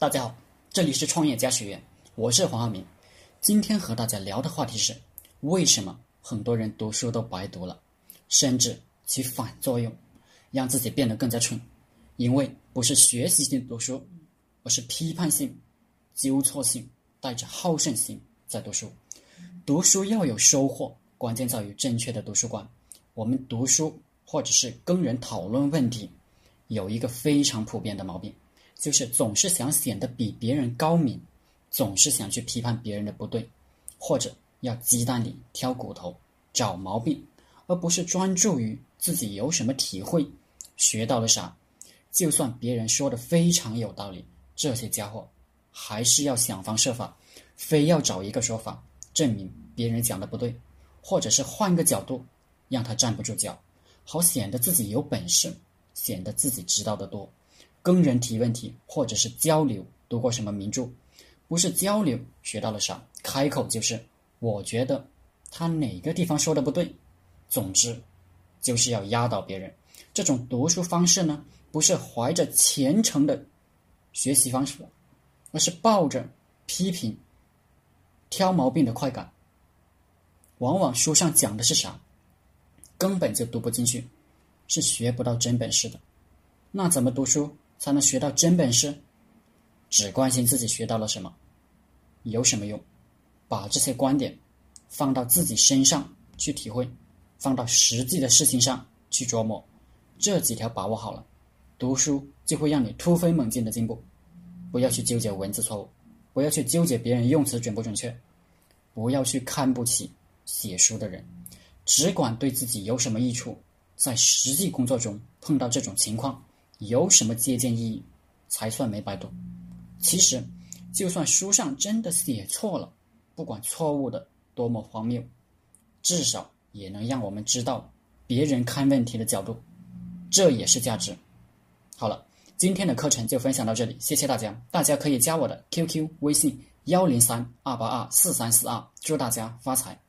大家好，这里是创业家学院，我是黄浩明。今天和大家聊的话题是：为什么很多人读书都白读了，甚至起反作用，让自己变得更加蠢？因为不是学习性读书，而是批判性、纠错性、带着好胜心在读书。读书要有收获，关键在于正确的读书观。我们读书或者是跟人讨论问题，有一个非常普遍的毛病。就是总是想显得比别人高明，总是想去批判别人的不对，或者要鸡蛋里挑骨头找毛病，而不是专注于自己有什么体会，学到了啥。就算别人说的非常有道理，这些家伙还是要想方设法，非要找一个说法证明别人讲的不对，或者是换个角度让他站不住脚，好显得自己有本事，显得自己知道的多。跟人提问题，或者是交流，读过什么名著？不是交流学到了啥，开口就是我觉得他哪个地方说的不对。总之，就是要压倒别人。这种读书方式呢，不是怀着虔诚的学习方式，而是抱着批评、挑毛病的快感。往往书上讲的是啥，根本就读不进去，是学不到真本事的。那怎么读书？才能学到真本事，只关心自己学到了什么，有什么用？把这些观点放到自己身上去体会，放到实际的事情上去琢磨，这几条把握好了，读书就会让你突飞猛进的进步。不要去纠结文字错误，不要去纠结别人用词准不准确，不要去看不起写书的人，只管对自己有什么益处，在实际工作中碰到这种情况。有什么借鉴意义，才算没白读？其实，就算书上真的写错了，不管错误的多么荒谬，至少也能让我们知道别人看问题的角度，这也是价值。好了，今天的课程就分享到这里，谢谢大家。大家可以加我的 QQ 微信幺零三二八二四三四二，祝大家发财。